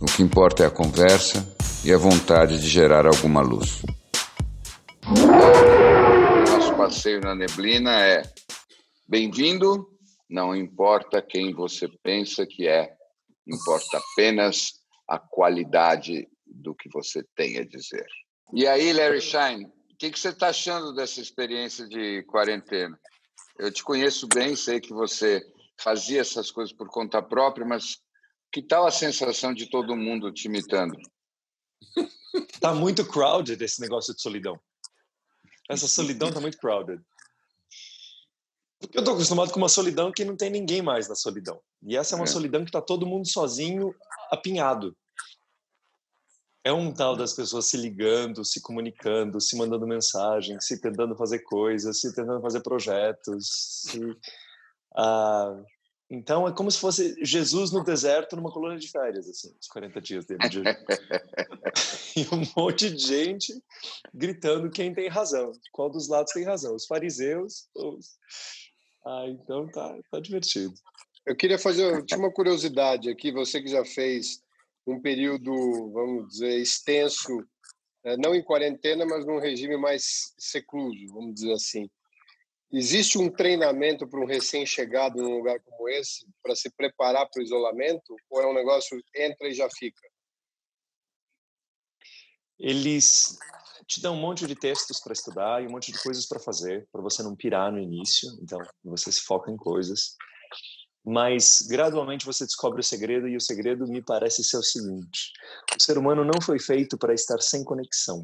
O que importa é a conversa e a vontade de gerar alguma luz. Nosso passeio na neblina é bem-vindo, não importa quem você pensa que é, importa apenas a qualidade do que você tem a dizer. E aí, Larry Shine, o que, que você está achando dessa experiência de quarentena? Eu te conheço bem, sei que você fazia essas coisas por conta própria, mas que tal a sensação de todo mundo te imitando? tá muito crowded esse negócio de solidão. Essa solidão tá muito crowded. Porque eu tô acostumado com uma solidão que não tem ninguém mais na solidão. E essa é uma é. solidão que tá todo mundo sozinho, apinhado. É um tal das pessoas se ligando, se comunicando, se mandando mensagens, se tentando fazer coisas, se tentando fazer projetos, se, uh, então é como se fosse Jesus no deserto numa colônia de férias, assim, os 40 dias dele. De... e um monte de gente gritando quem tem razão, qual dos lados tem razão, os fariseus ou os... Ah, então tá, tá divertido. Eu queria fazer, eu tinha uma curiosidade aqui, você que já fez um período, vamos dizer, extenso, eh, não em quarentena, mas num regime mais secluso, vamos dizer assim. Existe um treinamento para um recém-chegado num lugar como esse para se preparar para o isolamento ou é um negócio entra e já fica? Eles te dão um monte de textos para estudar e um monte de coisas para fazer para você não pirar no início. Então você se foca em coisas, mas gradualmente você descobre o segredo e o segredo me parece ser o seguinte: o ser humano não foi feito para estar sem conexão.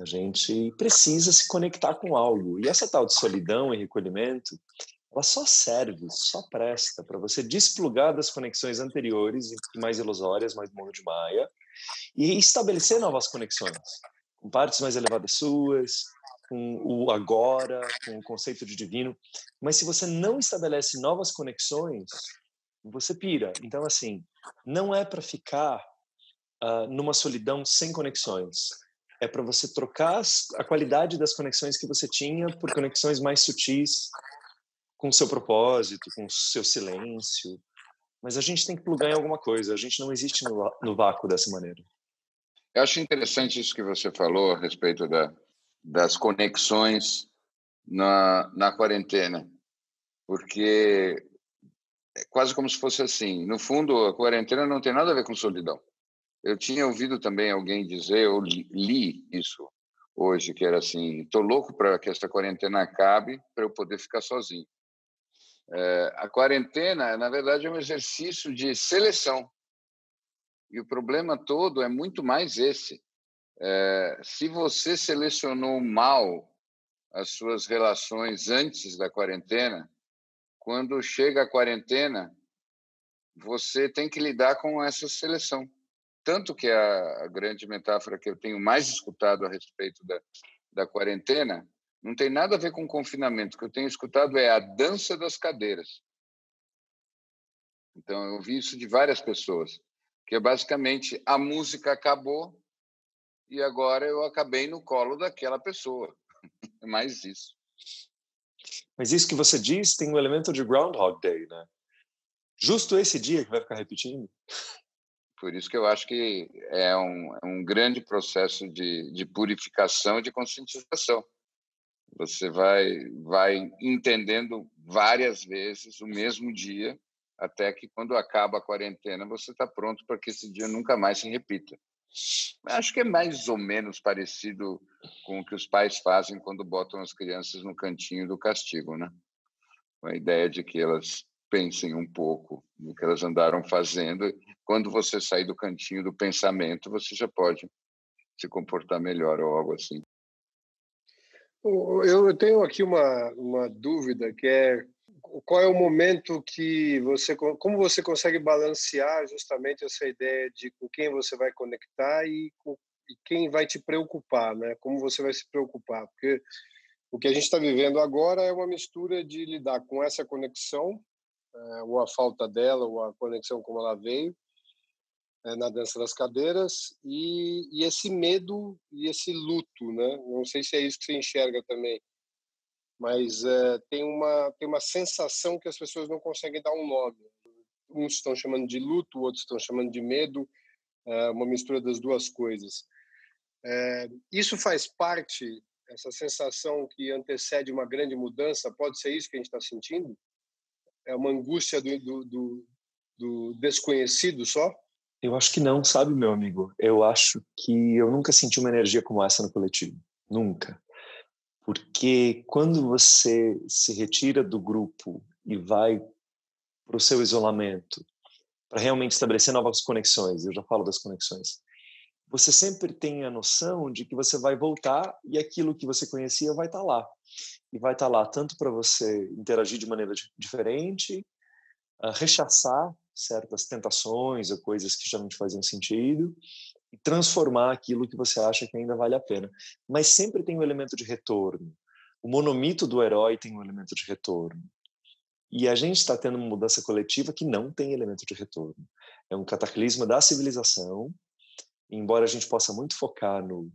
A gente precisa se conectar com algo. E essa tal de solidão e recolhimento, ela só serve, só presta para você desplugar das conexões anteriores, mais ilusórias, mais do mundo de Maia, e estabelecer novas conexões, com partes mais elevadas suas, com o agora, com o conceito de divino. Mas se você não estabelece novas conexões, você pira. Então, assim, não é para ficar uh, numa solidão sem conexões é para você trocar a qualidade das conexões que você tinha por conexões mais sutis com o seu propósito, com o seu silêncio. Mas a gente tem que plugar em alguma coisa, a gente não existe no, no vácuo dessa maneira. Eu acho interessante isso que você falou a respeito da, das conexões na, na quarentena, porque é quase como se fosse assim. No fundo, a quarentena não tem nada a ver com solidão. Eu tinha ouvido também alguém dizer, eu li isso hoje, que era assim: estou louco para que essa quarentena acabe para eu poder ficar sozinho. É, a quarentena, na verdade, é um exercício de seleção. E o problema todo é muito mais esse. É, se você selecionou mal as suas relações antes da quarentena, quando chega a quarentena, você tem que lidar com essa seleção. Tanto que a, grande metáfora que eu tenho mais escutado a respeito da, da quarentena não tem nada a ver com confinamento. O que eu tenho escutado é a dança das cadeiras. Então, eu ouvi isso de várias pessoas, que é basicamente a música acabou e agora eu acabei no colo daquela pessoa. É mais isso. Mas isso que você diz tem um elemento de Groundhog Day, né? Justo esse dia que vai ficar repetindo. Por isso que eu acho que é um, é um grande processo de, de purificação e de conscientização. Você vai, vai entendendo várias vezes o mesmo dia, até que quando acaba a quarentena você está pronto para que esse dia nunca mais se repita. Acho que é mais ou menos parecido com o que os pais fazem quando botam as crianças no cantinho do castigo, né? Com a ideia de que elas pensem um pouco no que elas andaram fazendo quando você sair do cantinho do pensamento, você já pode se comportar melhor ou algo assim. Eu tenho aqui uma, uma dúvida que é qual é o momento que você, como você consegue balancear justamente essa ideia de com quem você vai conectar e, com, e quem vai te preocupar, né? Como você vai se preocupar? Porque o que a gente está vivendo agora é uma mistura de lidar com essa conexão, ou a falta dela, ou a conexão como ela veio, é, na dança das cadeiras, e, e, esse medo e esse luto, né? Não sei se é isso que você enxerga também, mas é, tem, uma, tem uma sensação que as pessoas não conseguem dar um nome. Uns estão chamando de luto, outros estão chamando de medo, é uma mistura das duas coisas. É, isso faz parte essa sensação que antecede uma grande mudança, pode ser isso que a gente está sentindo? É uma angústia do, do, do, do, desconhecido só? Eu acho que não, sabe, meu amigo? Eu acho que eu nunca senti uma energia como essa no coletivo. Nunca. Porque quando você se retira do grupo e vai para o seu isolamento, para realmente estabelecer novas conexões, eu já falo das conexões, você sempre tem a noção de que você vai voltar e aquilo que você conhecia vai estar tá lá. E vai estar tá lá tanto para você interagir de maneira diferente, uh, rechaçar certas tentações ou coisas que já não te faziam sentido e transformar aquilo que você acha que ainda vale a pena. Mas sempre tem um elemento de retorno. O monomito do herói tem um elemento de retorno. E a gente está tendo uma mudança coletiva que não tem elemento de retorno. É um cataclisma da civilização embora a gente possa muito focar no,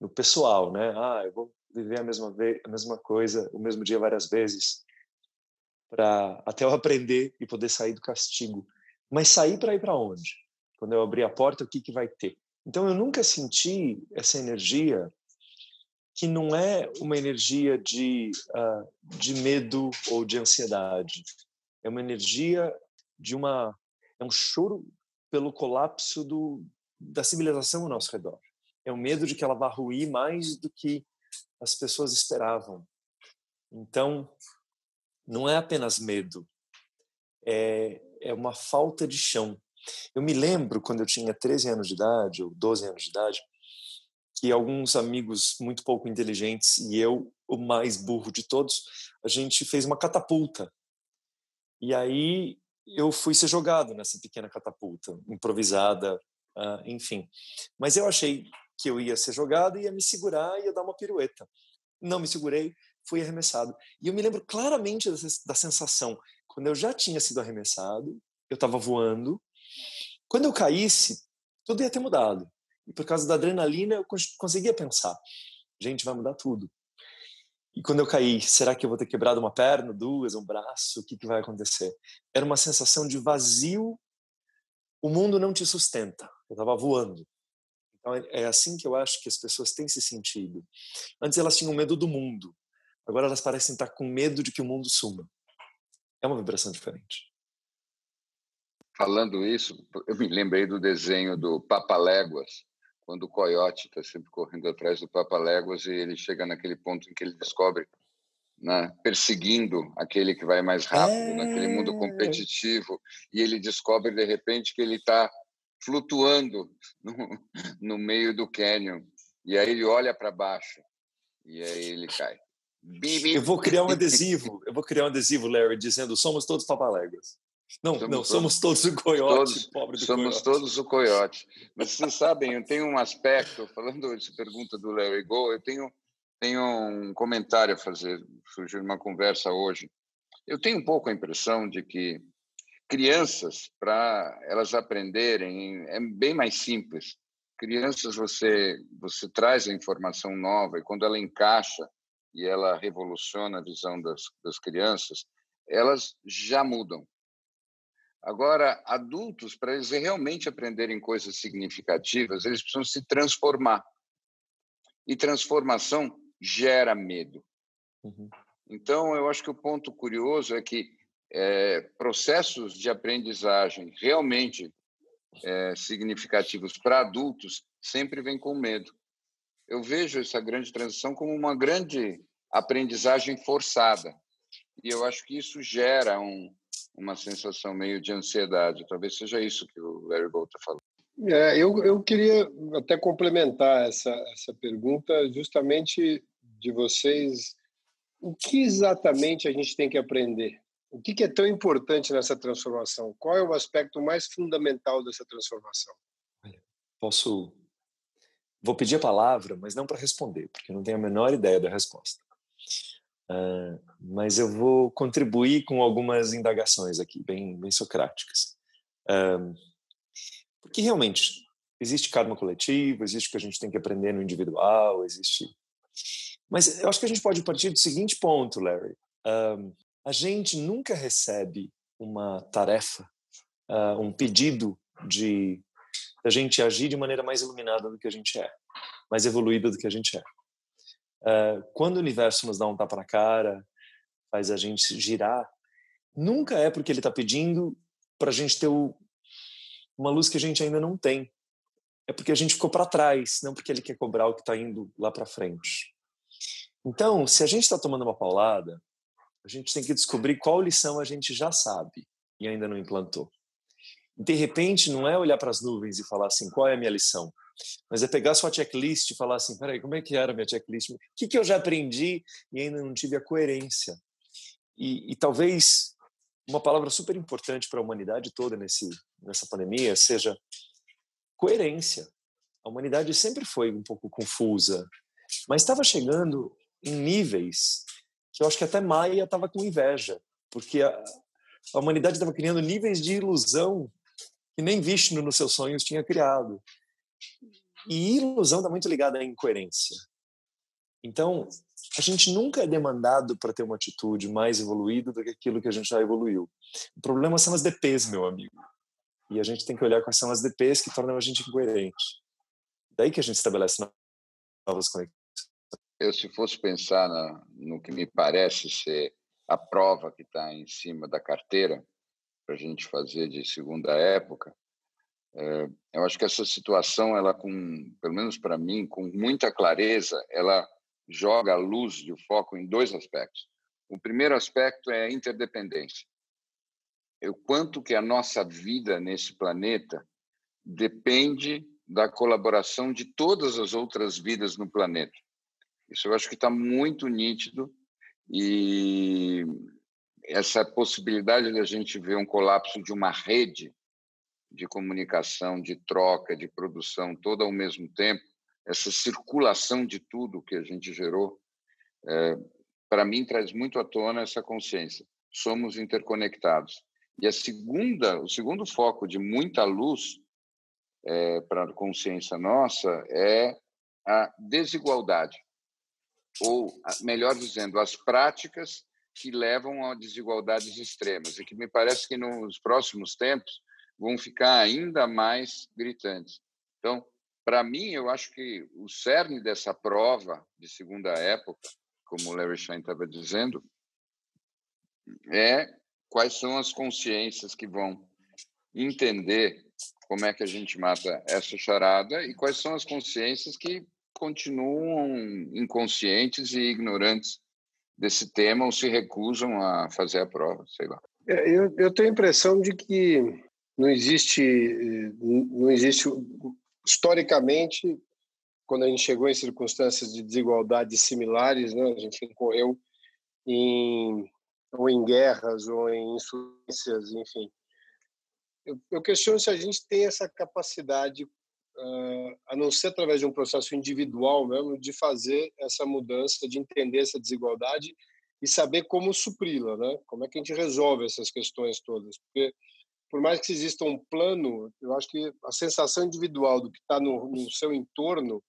no pessoal, né? Ah, eu vou viver a mesma, vez, a mesma coisa, o mesmo dia várias vezes, para até eu aprender e poder sair do castigo. Mas sair para ir para onde? Quando eu abrir a porta, o que, que vai ter? Então, eu nunca senti essa energia que não é uma energia de, uh, de medo ou de ansiedade. É uma energia de uma. É um choro pelo colapso do, da civilização ao nosso redor. É o medo de que ela vá ruir mais do que as pessoas esperavam. Então, não é apenas medo, é, é uma falta de chão. Eu me lembro quando eu tinha 13 anos de idade, ou 12 anos de idade, que alguns amigos muito pouco inteligentes e eu, o mais burro de todos, a gente fez uma catapulta. E aí eu fui ser jogado nessa pequena catapulta, improvisada, uh, enfim. Mas eu achei que eu ia ser jogado, ia me segurar ia dar uma pirueta. Não me segurei, fui arremessado. E eu me lembro claramente da sensação, quando eu já tinha sido arremessado, eu estava voando, quando eu caísse, tudo ia ter mudado. E por causa da adrenalina, eu conseguia pensar: gente, vai mudar tudo. E quando eu caí, será que eu vou ter quebrado uma perna, duas, um braço? O que, que vai acontecer? Era uma sensação de vazio. O mundo não te sustenta. Eu estava voando. Então é, é assim que eu acho que as pessoas têm se sentido. Antes elas tinham medo do mundo. Agora elas parecem estar com medo de que o mundo suma. É uma vibração diferente. Falando isso, eu me lembrei do desenho do Papaléguas, quando o coiote está sempre correndo atrás do Papaléguas e ele chega naquele ponto em que ele descobre, né, perseguindo aquele que vai mais rápido, é... naquele mundo competitivo, e ele descobre de repente que ele está flutuando no, no meio do cânion. E aí ele olha para baixo e aí ele cai. Eu vou criar um adesivo, eu vou criar um adesivo, Larry, dizendo somos todos papaléguas. Não, somos não, todos, somos todos o coiote, todos, pobre do Somos coiote. todos o coiote. Mas vocês sabem, eu tenho um aspecto, falando de pergunta do Larry Go, eu tenho, tenho um comentário a fazer, surgiu uma conversa hoje. Eu tenho um pouco a impressão de que crianças, para elas aprenderem, é bem mais simples. Crianças, você, você traz a informação nova e quando ela encaixa e ela revoluciona a visão das, das crianças, elas já mudam. Agora, adultos, para eles realmente aprenderem coisas significativas, eles precisam se transformar. E transformação gera medo. Uhum. Então, eu acho que o ponto curioso é que é, processos de aprendizagem realmente é, significativos para adultos sempre vêm com medo. Eu vejo essa grande transição como uma grande aprendizagem forçada. E eu acho que isso gera um, uma sensação meio de ansiedade. Talvez seja isso que o Larry Gold está falando. É, eu, eu queria até complementar essa, essa pergunta justamente de vocês. O que exatamente a gente tem que aprender? O que é tão importante nessa transformação? Qual é o aspecto mais fundamental dessa transformação? Posso. Vou pedir a palavra, mas não para responder, porque eu não tenho a menor ideia da resposta. Uh, mas eu vou contribuir com algumas indagações aqui, bem, bem socráticas. Uh, porque realmente existe karma coletivo, existe o que a gente tem que aprender no individual, existe. Mas eu acho que a gente pode partir do seguinte ponto, Larry. Uh, a gente nunca recebe uma tarefa, um pedido de a gente agir de maneira mais iluminada do que a gente é, mais evoluída do que a gente é. Uh, quando o universo nos dá um tapa na cara, faz a gente girar, nunca é porque ele está pedindo para a gente ter o, uma luz que a gente ainda não tem. É porque a gente ficou para trás, não porque ele quer cobrar o que está indo lá para frente. Então, se a gente está tomando uma paulada, a gente tem que descobrir qual lição a gente já sabe e ainda não implantou. De repente, não é olhar para as nuvens e falar assim, qual é a minha lição? Mas é pegar sua checklist e falar assim, peraí, como é que era a minha checklist? O que, que eu já aprendi e ainda não tive a coerência? E, e talvez uma palavra super importante para a humanidade toda nesse, nessa pandemia seja coerência. A humanidade sempre foi um pouco confusa, mas estava chegando em níveis que eu acho que até Maia estava com inveja, porque a, a humanidade estava criando níveis de ilusão que nem Vishnu nos seus sonhos tinha criado. E ilusão está muito ligada à incoerência. Então, a gente nunca é demandado para ter uma atitude mais evoluída do que aquilo que a gente já evoluiu. O problema são as DPs, meu amigo. E a gente tem que olhar quais são as DPs que tornam a gente incoerente. Daí que a gente estabelece novas conexões. Eu, se fosse pensar na, no que me parece ser a prova que está em cima da carteira, para a gente fazer de segunda época, é, eu acho que essa situação, ela com, pelo menos para mim, com muita clareza, ela joga a luz de foco em dois aspectos. O primeiro aspecto é a interdependência. O quanto que a nossa vida nesse planeta depende da colaboração de todas as outras vidas no planeta. Isso eu acho que está muito nítido e essa possibilidade de a gente ver um colapso de uma rede de comunicação, de troca, de produção, toda ao mesmo tempo, essa circulação de tudo que a gente gerou, é, para mim traz muito à tona essa consciência. Somos interconectados. E a segunda, o segundo foco de muita luz é, para a consciência nossa é a desigualdade, ou melhor dizendo, as práticas que levam a desigualdades extremas e que me parece que nos próximos tempos vão ficar ainda mais gritantes. Então, para mim, eu acho que o cerne dessa prova de segunda época, como o Larry Shine estava dizendo, é quais são as consciências que vão entender como é que a gente mata essa charada e quais são as consciências que continuam inconscientes e ignorantes desse tema ou se recusam a fazer a prova, sei lá. É, eu, eu tenho a impressão de que não existe, não existe historicamente, quando a gente chegou em circunstâncias de desigualdade similares, né, a gente incorreu em ou em guerras ou em insurgências, enfim. Eu, eu questiono se a gente tem essa capacidade a não ser através de um processo individual mesmo, de fazer essa mudança, de entender essa desigualdade e saber como supri-la, né? Como é que a gente resolve essas questões todas? Porque por mais que exista um plano, eu acho que a sensação individual do que está no, no, seu entorno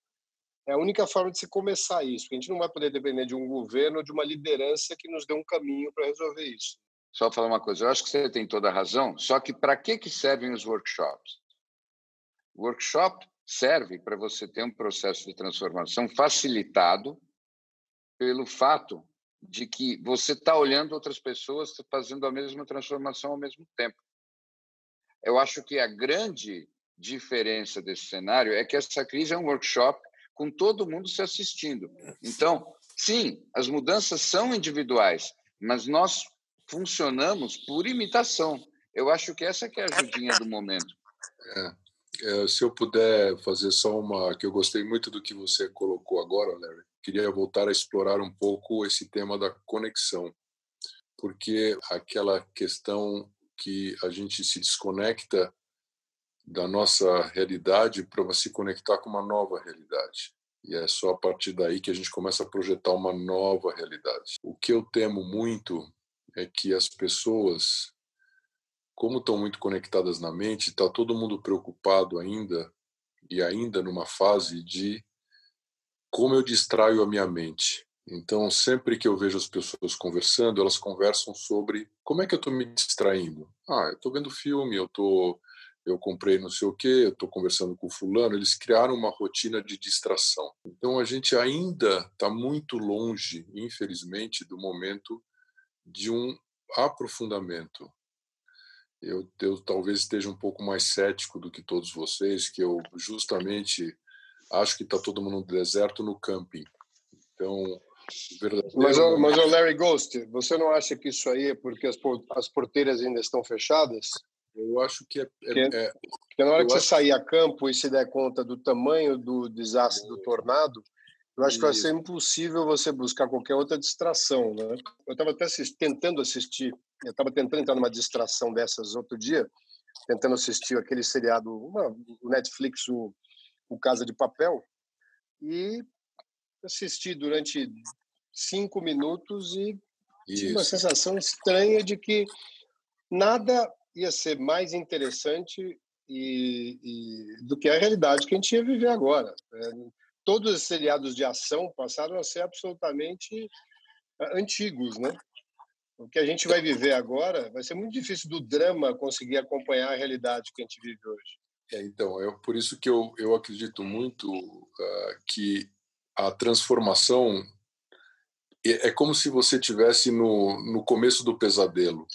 é a única forma de se começar isso. A gente não vai poder depender de um governo ou de uma liderança que nos dê um caminho para resolver isso. Só falar uma coisa, eu acho que você tem toda a razão, só que para que, que servem os workshops? O workshop serve para você ter um processo de transformação facilitado pelo fato de que você está olhando outras pessoas fazendo a mesma transformação ao mesmo tempo. Eu acho que a grande diferença desse cenário é que essa crise é um workshop com todo mundo se assistindo. Então, sim, as mudanças são individuais, mas nós funcionamos por imitação. Eu acho que essa que é a ajudinha do momento. É. É, se eu puder fazer só uma, que eu gostei muito do que você colocou agora, Larry. Queria voltar a explorar um pouco esse tema da conexão, porque aquela questão que a gente se desconecta da nossa realidade para se conectar com uma nova realidade. E é só a partir daí que a gente começa a projetar uma nova realidade. O que eu temo muito é que as pessoas, como estão muito conectadas na mente, está todo mundo preocupado ainda e ainda numa fase de como eu distraio a minha mente. Então, sempre que eu vejo as pessoas conversando, elas conversam sobre como é que eu estou me distraindo. Ah, eu estou vendo filme, eu tô, eu comprei não sei o quê, eu estou conversando com fulano. Eles criaram uma rotina de distração. Então, a gente ainda está muito longe, infelizmente, do momento de um aprofundamento. Eu, eu talvez esteja um pouco mais cético do que todos vocês, que eu justamente acho que está todo mundo no deserto no camping. Então, verdadeiro... Mas, mas o Larry Ghost, você não acha que isso aí é porque as, as porteiras ainda estão fechadas? Eu acho que é. é porque, é, porque na hora que você sair a campo e se der conta do tamanho do desastre do tornado, eu acho que vai ser impossível você buscar qualquer outra distração. Né? Eu estava até assist, tentando assistir, eu estava tentando entrar numa distração dessas outro dia, tentando assistir aquele seriado, uma, o Netflix, o, o Casa de Papel, e assisti durante cinco minutos e Isso. tive uma sensação estranha de que nada ia ser mais interessante e, e, do que a realidade que a gente ia viver agora. É, todos os seriados de ação passaram a ser absolutamente ah, antigos, né? O que a gente vai viver agora vai ser muito difícil do drama conseguir acompanhar a realidade que a gente vive hoje. É, então, é por isso que eu, eu acredito muito uh, que a transformação é, é como se você tivesse no, no começo do pesadelo.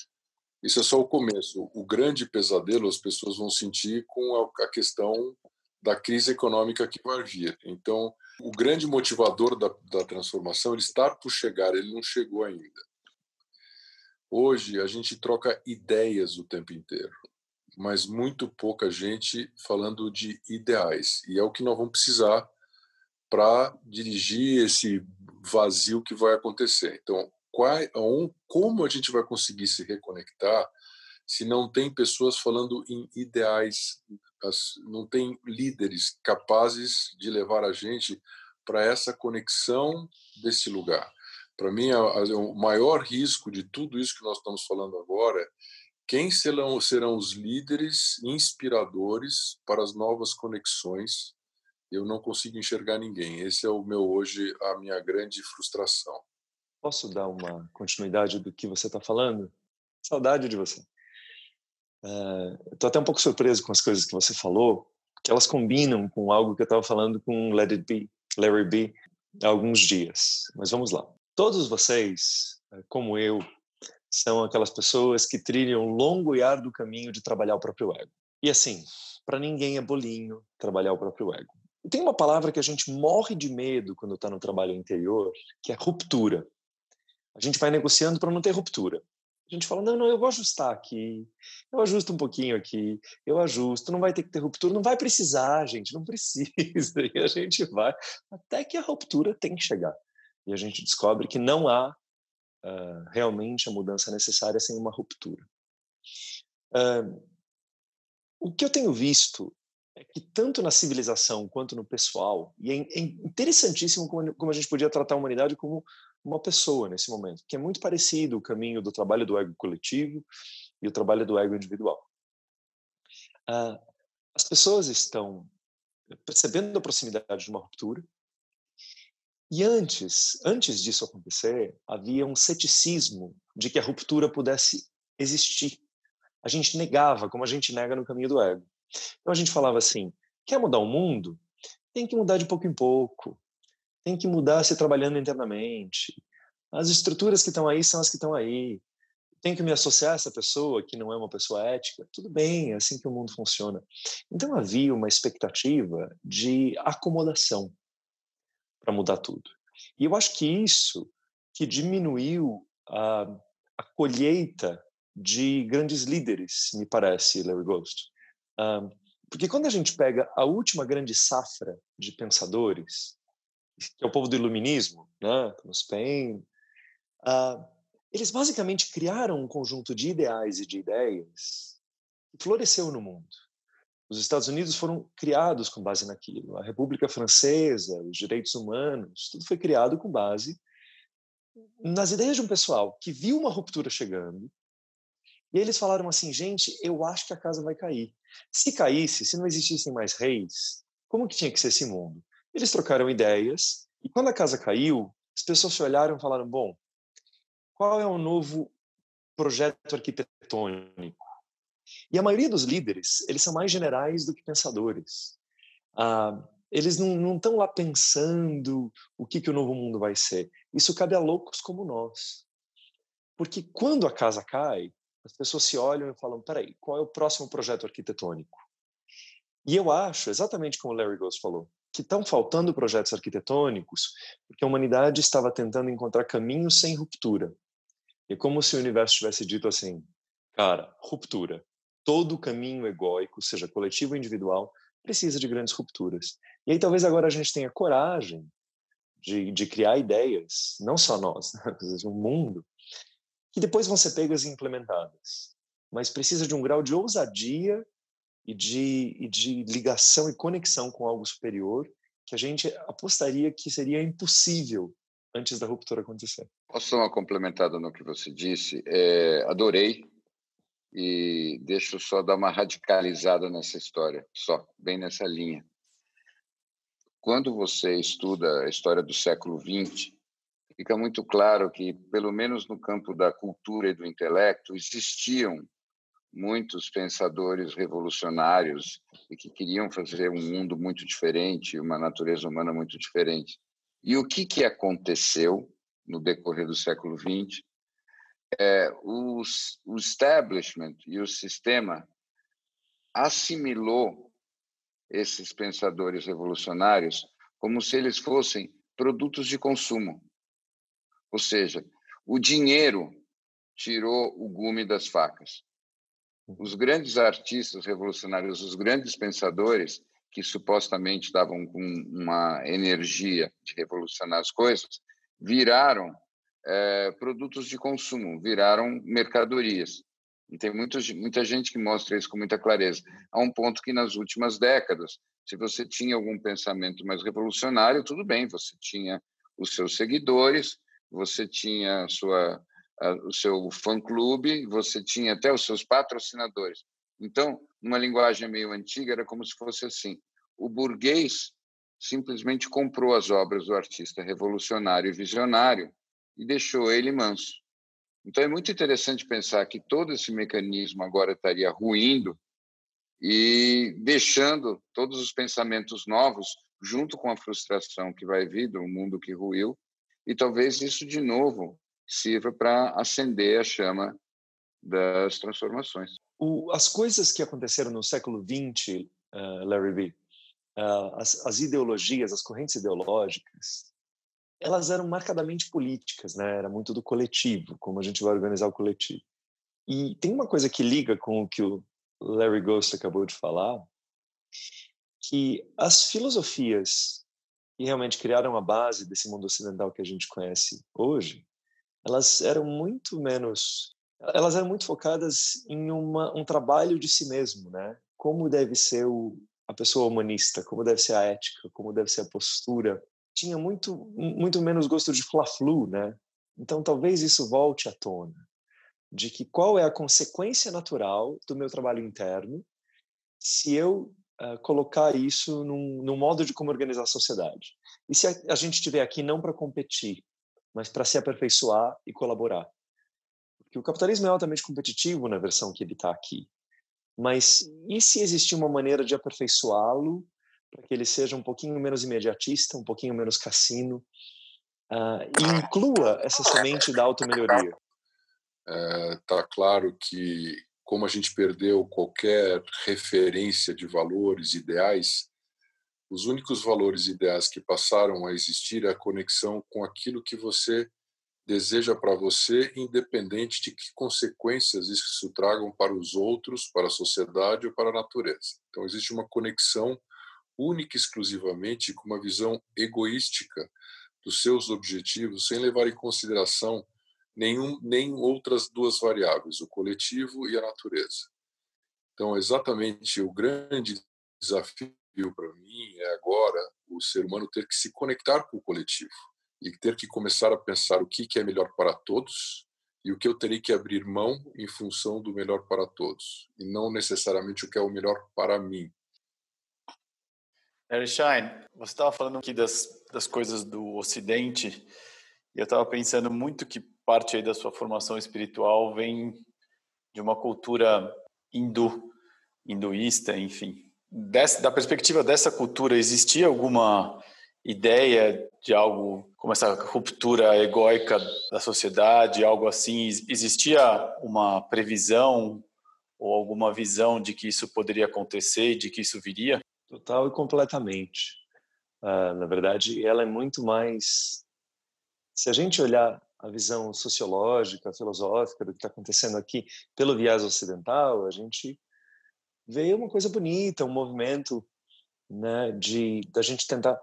Isso é só o começo. O grande pesadelo as pessoas vão sentir com a, a questão da crise econômica que vai vir. Então, o grande motivador da, da transformação ele está por chegar, ele não chegou ainda. Hoje a gente troca ideias o tempo inteiro, mas muito pouca gente falando de ideais. E é o que nós vamos precisar para dirigir esse vazio que vai acontecer. Então, qual, como a gente vai conseguir se reconectar se não tem pessoas falando em ideais, não tem líderes capazes de levar a gente para essa conexão desse lugar? Para mim, o maior risco de tudo isso que nós estamos falando agora é quem serão, serão os líderes inspiradores para as novas conexões eu não consigo enxergar ninguém. Esse é o meu hoje a minha grande frustração. Posso dar uma continuidade do que você está falando? Saudade de você. Estou uh, até um pouco surpreso com as coisas que você falou, que elas combinam com algo que eu estava falando com Let It Be, Larry B, há alguns dias. Mas vamos lá. Todos vocês, eh, como eu, são aquelas pessoas que trilham um longo e árduo caminho de trabalhar o próprio ego. E assim, para ninguém é bolinho trabalhar o próprio ego. Tem uma palavra que a gente morre de medo quando está no trabalho interior, que é ruptura. A gente vai negociando para não ter ruptura. A gente fala, não, não, eu vou ajustar aqui, eu ajusto um pouquinho aqui, eu ajusto, não vai ter que ter ruptura, não vai precisar, gente, não precisa. E a gente vai até que a ruptura tem que chegar. E a gente descobre que não há uh, realmente a mudança necessária sem uma ruptura. Uh, o que eu tenho visto é que tanto na civilização quanto no pessoal, e é, é interessantíssimo como, como, a gente podia tratar a humanidade como uma pessoa nesse momento, que é muito parecido o caminho do trabalho do ego coletivo e o trabalho do ego individual. Ah, as pessoas estão percebendo a proximidade de uma ruptura, e antes, antes disso acontecer, havia um ceticismo de que a ruptura pudesse existir. A gente negava, como a gente nega no caminho do ego. Então a gente falava assim: quer mudar o mundo? Tem que mudar de pouco em pouco. Tem que mudar se trabalhando internamente. As estruturas que estão aí são as que estão aí. Tem que me associar a essa pessoa que não é uma pessoa ética. Tudo bem, é assim que o mundo funciona. Então havia uma expectativa de acomodação para mudar tudo. E eu acho que isso que diminuiu a, a colheita de grandes líderes, me parece, Larry Ghost porque quando a gente pega a última grande safra de pensadores, que é o povo do iluminismo, né, Thomas Paine, uh, eles basicamente criaram um conjunto de ideais e de ideias que floresceu no mundo. Os Estados Unidos foram criados com base naquilo. A República Francesa, os direitos humanos, tudo foi criado com base nas ideias de um pessoal que viu uma ruptura chegando. E eles falaram assim: gente, eu acho que a casa vai cair. Se caísse, se não existissem mais reis, como que tinha que ser esse mundo? Eles trocaram ideias e quando a casa caiu, as pessoas se olharam e falaram: bom, qual é o novo projeto arquitetônico? E a maioria dos líderes, eles são mais generais do que pensadores. Ah, eles não estão lá pensando o que, que o novo mundo vai ser. Isso cabe a loucos como nós. Porque quando a casa cai, as pessoas se olham e falam: peraí, qual é o próximo projeto arquitetônico? E eu acho, exatamente como o Larry Ghost falou, que estão faltando projetos arquitetônicos porque a humanidade estava tentando encontrar caminhos sem ruptura. E como se o universo tivesse dito assim, cara, ruptura. Todo caminho egóico, seja coletivo ou individual, precisa de grandes rupturas. E aí talvez agora a gente tenha coragem de, de criar ideias, não só nós, mas o mundo, que depois vão ser pegas e implementadas. Mas precisa de um grau de ousadia e de, e de ligação e conexão com algo superior que a gente apostaria que seria impossível antes da ruptura acontecer. Posso dar uma complementada no que você disse? É, adorei e deixo só dar uma radicalizada nessa história, só, bem nessa linha. Quando você estuda a história do século XX, fica muito claro que, pelo menos no campo da cultura e do intelecto, existiam muitos pensadores revolucionários e que queriam fazer um mundo muito diferente, uma natureza humana muito diferente. E o que, que aconteceu no decorrer do século XX? É, o, o establishment e o sistema assimilou esses pensadores revolucionários como se eles fossem produtos de consumo. Ou seja, o dinheiro tirou o gume das facas. Os grandes artistas revolucionários, os grandes pensadores, que supostamente com uma energia de revolucionar as coisas, viraram é, produtos de consumo, viraram mercadorias. E tem muito, muita gente que mostra isso com muita clareza. Há um ponto que, nas últimas décadas, se você tinha algum pensamento mais revolucionário, tudo bem, você tinha os seus seguidores, você tinha sua, a, o seu fã-clube, você tinha até os seus patrocinadores. Então, numa linguagem meio antiga, era como se fosse assim: o burguês simplesmente comprou as obras do artista revolucionário e visionário e deixou ele manso. Então, é muito interessante pensar que todo esse mecanismo agora estaria ruindo e deixando todos os pensamentos novos, junto com a frustração que vai vir do mundo que ruiu, e talvez isso de novo sirva para acender a chama das transformações o, as coisas que aconteceram no século XX, uh, eh, Larry B., uh, as, as, ideologias, as correntes ideológicas, elas eram marcadamente políticas, né? Era muito do coletivo, como a gente vai organizar o coletivo. E tem uma coisa que liga com o que o Larry Ghost acabou de falar, que as filosofias que realmente criaram a base desse mundo ocidental que a gente conhece hoje, elas eram muito menos elas eram muito focadas em uma, um trabalho de si mesmo, né? Como deve ser o, a pessoa humanista, como deve ser a ética, como deve ser a postura. Tinha muito, muito menos gosto de fla-flu, né? Então talvez isso volte à tona, de que qual é a consequência natural do meu trabalho interno se eu uh, colocar isso num, num, modo de como organizar a sociedade. E se a, a gente estiver aqui não para competir, mas para se aperfeiçoar e colaborar que o capitalismo é altamente competitivo na versão que ele está aqui. Mas e se existir uma maneira de aperfeiçoá-lo para que ele seja um pouquinho menos imediatista, um pouquinho menos cassino, uh, e inclua essa semente da automelhoria? Está é, claro que, como a gente perdeu qualquer referência de valores ideais, os únicos valores ideais que passaram a existir é a conexão com aquilo que você deseja para você, independente de que consequências isso tragam para os outros, para a sociedade ou para a natureza. Então, existe uma conexão única e exclusivamente com uma visão egoística dos seus objetivos, sem levar em consideração nenhum, nem outras duas variáveis, o coletivo e a natureza. Então, exatamente o grande desafio para mim é agora o ser humano ter que se conectar com o coletivo e ter que começar a pensar o que é melhor para todos e o que eu terei que abrir mão em função do melhor para todos e não necessariamente o que é o melhor para mim. Shine, você estava falando aqui das, das coisas do Ocidente e eu estava pensando muito que parte aí da sua formação espiritual vem de uma cultura hindu, hinduísta, enfim. Da perspectiva dessa cultura, existia alguma ideia de algo como essa ruptura egóica da sociedade, algo assim? Existia uma previsão ou alguma visão de que isso poderia acontecer, de que isso viria? Total e completamente. Uh, na verdade, ela é muito mais. Se a gente olhar a visão sociológica, filosófica do que está acontecendo aqui pelo viés ocidental, a gente vê uma coisa bonita, um movimento né, de da gente tentar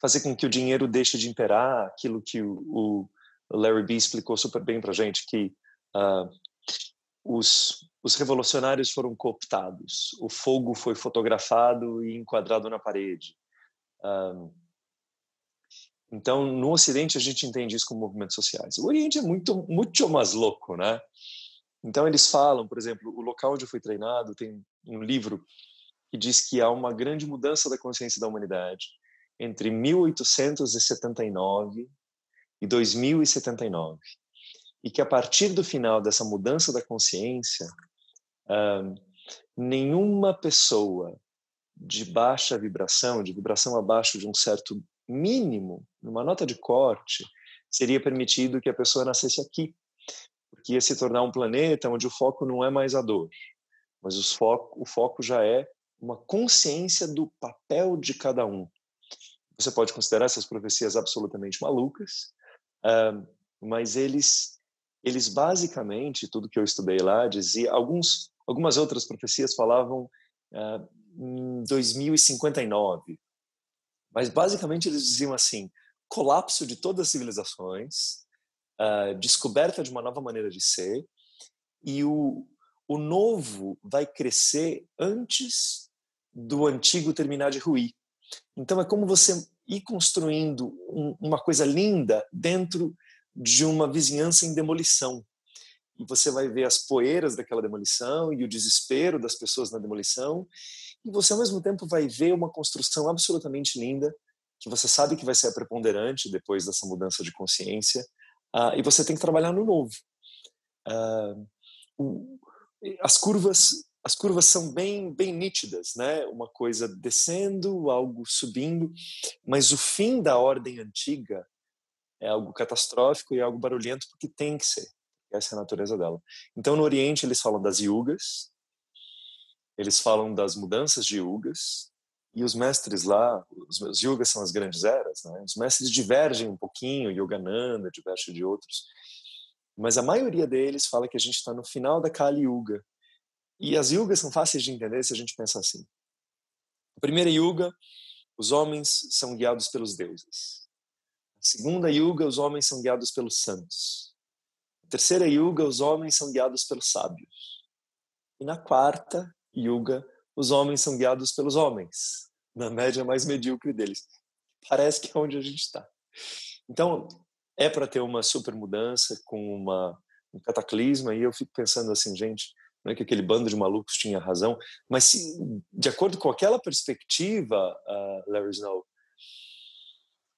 fazer com que o dinheiro deixe de imperar, aquilo que o, o Larry B explicou super bem para gente, que uh, os, os revolucionários foram cooptados, o fogo foi fotografado e enquadrado na parede. Um, então, no Ocidente, a gente entende isso como movimentos sociais. O Oriente é muito, muito mais louco, né? Então, eles falam, por exemplo, o local onde eu fui treinado tem um livro que diz que há uma grande mudança da consciência da humanidade entre 1879 e 2079 e que a partir do final dessa mudança da consciência, uh, nenhuma pessoa de baixa vibração, de vibração abaixo de um certo mínimo, numa nota de corte, seria permitido que a pessoa nascesse aqui, porque ia se tornar um planeta onde o foco não é mais a dor, mas foco, o foco já é uma consciência do papel de cada um. Você pode considerar essas profecias absolutamente malucas, uh, mas eles eles basicamente, tudo que eu estudei lá, dizia, alguns, algumas outras profecias falavam uh, em 2059, mas basicamente eles diziam assim, colapso de todas as civilizações, uh, descoberta de uma nova maneira de ser, e o, o novo vai crescer antes do antigo terminar de ruir. Então é como você ir construindo um, uma coisa linda dentro de uma vizinhança em demolição. E você vai ver as poeiras daquela demolição e o desespero das pessoas na demolição, e você ao mesmo tempo vai ver uma construção absolutamente linda, que você sabe que vai ser a preponderante depois dessa mudança de consciência, uh, e você tem que trabalhar no novo. Uh, as curvas as curvas são bem bem nítidas, né? Uma coisa descendo, algo subindo, mas o fim da ordem antiga é algo catastrófico e algo barulhento porque tem que ser. Essa é a natureza dela. Então, no Oriente, eles falam das yugas, eles falam das mudanças de yugas, e os mestres lá, os, os yugas são as grandes eras, né? Os mestres divergem um pouquinho, Yogananda diverge de outros, mas a maioria deles fala que a gente está no final da Kali Yuga. E as yugas são fáceis de entender se a gente pensar assim. A primeira yuga, os homens são guiados pelos deuses segunda yuga, os homens são guiados pelos santos. Na terceira yuga, os homens são guiados pelos sábios. E na quarta yuga, os homens são guiados pelos homens, na média mais medíocre deles. Parece que é onde a gente está. Então, é para ter uma super mudança com uma, um cataclisma, e eu fico pensando assim, gente, não é que aquele bando de malucos tinha razão, mas se, de acordo com aquela perspectiva, uh, Larry Snow,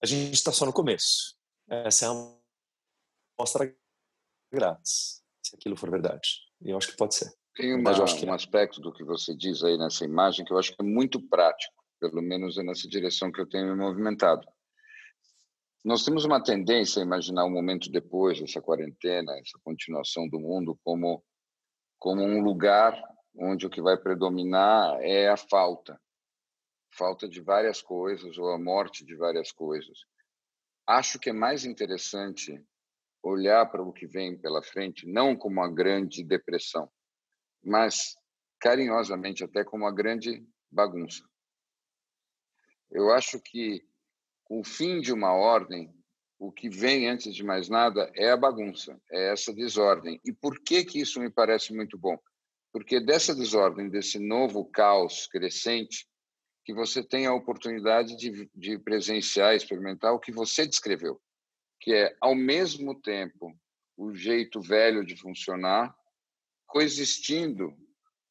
a gente está só no começo. Essa é uma mostra grátis, se aquilo for verdade. E eu acho que pode ser. Tem uma, um aspecto do que você diz aí nessa imagem que eu acho que é muito prático, pelo menos é nessa direção que eu tenho me movimentado. Nós temos uma tendência a imaginar um momento depois dessa quarentena, essa continuação do mundo, como, como um lugar onde o que vai predominar é a falta falta de várias coisas ou a morte de várias coisas. Acho que é mais interessante olhar para o que vem pela frente não como uma grande depressão, mas carinhosamente até como uma grande bagunça. Eu acho que o fim de uma ordem o que vem antes de mais nada é a bagunça, é essa desordem. E por que que isso me parece muito bom? Porque dessa desordem, desse novo caos crescente, que você tem a oportunidade de, de presenciar, experimentar o que você descreveu, que é, ao mesmo tempo, o jeito velho de funcionar, coexistindo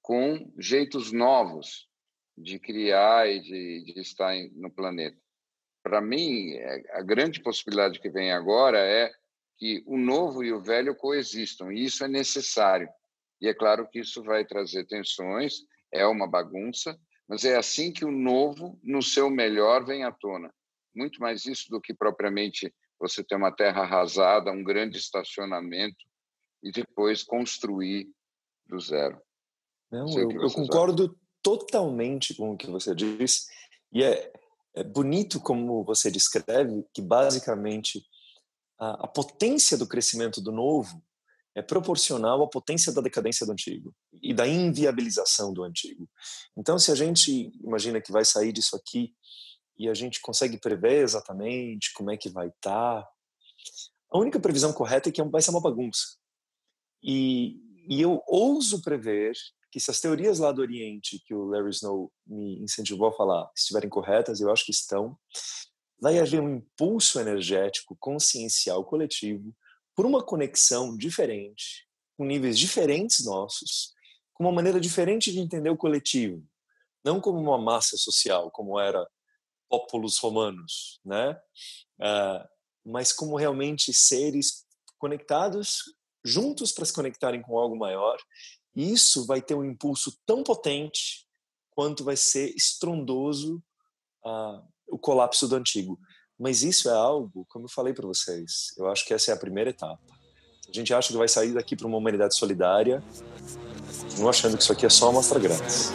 com jeitos novos de criar e de, de estar no planeta. Para mim, é, a grande possibilidade que vem agora é que o novo e o velho coexistam, e isso é necessário. E é claro que isso vai trazer tensões, é uma bagunça, mas é assim que o novo, no seu melhor, vem à tona. Muito mais isso do que propriamente você ter uma terra arrasada, um grande estacionamento e depois construir do zero. Não, eu, eu concordo sabe. totalmente com o que você disse. E é, é bonito como você descreve que, basicamente, a, a potência do crescimento do novo é proporcional à potência da decadência do antigo e da inviabilização do antigo. Então, se a gente imagina que vai sair disso aqui e a gente consegue prever exatamente como é que vai estar, tá, a única previsão correta é que vai ser uma bagunça. E, e eu ouso prever que se as teorias lá do Oriente, que o Larry Snow me incentivou a falar, estiverem corretas, eu acho que estão, vai haver um impulso energético consciencial coletivo por uma conexão diferente, com níveis diferentes nossos, com uma maneira diferente de entender o coletivo, não como uma massa social, como era populus romanos, né? Uh, mas como realmente seres conectados juntos para se conectarem com algo maior. E isso vai ter um impulso tão potente quanto vai ser estrondoso uh, o colapso do antigo. Mas isso é algo, como eu falei para vocês, eu acho que essa é a primeira etapa. A gente acha que vai sair daqui para uma humanidade solidária, não achando que isso aqui é só mostra grátis.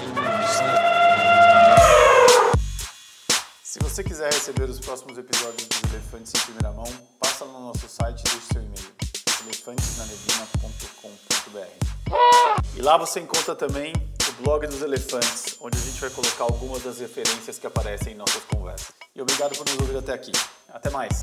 Se você quiser receber os próximos episódios dos Elefantes em primeira mão, passa no nosso site e deixe seu e-mail elefantesnaneblina.com.br E lá você encontra também o blog dos elefantes, onde a gente vai colocar algumas das referências que aparecem em nossas conversas. E obrigado por nos ouvir até aqui. Até mais!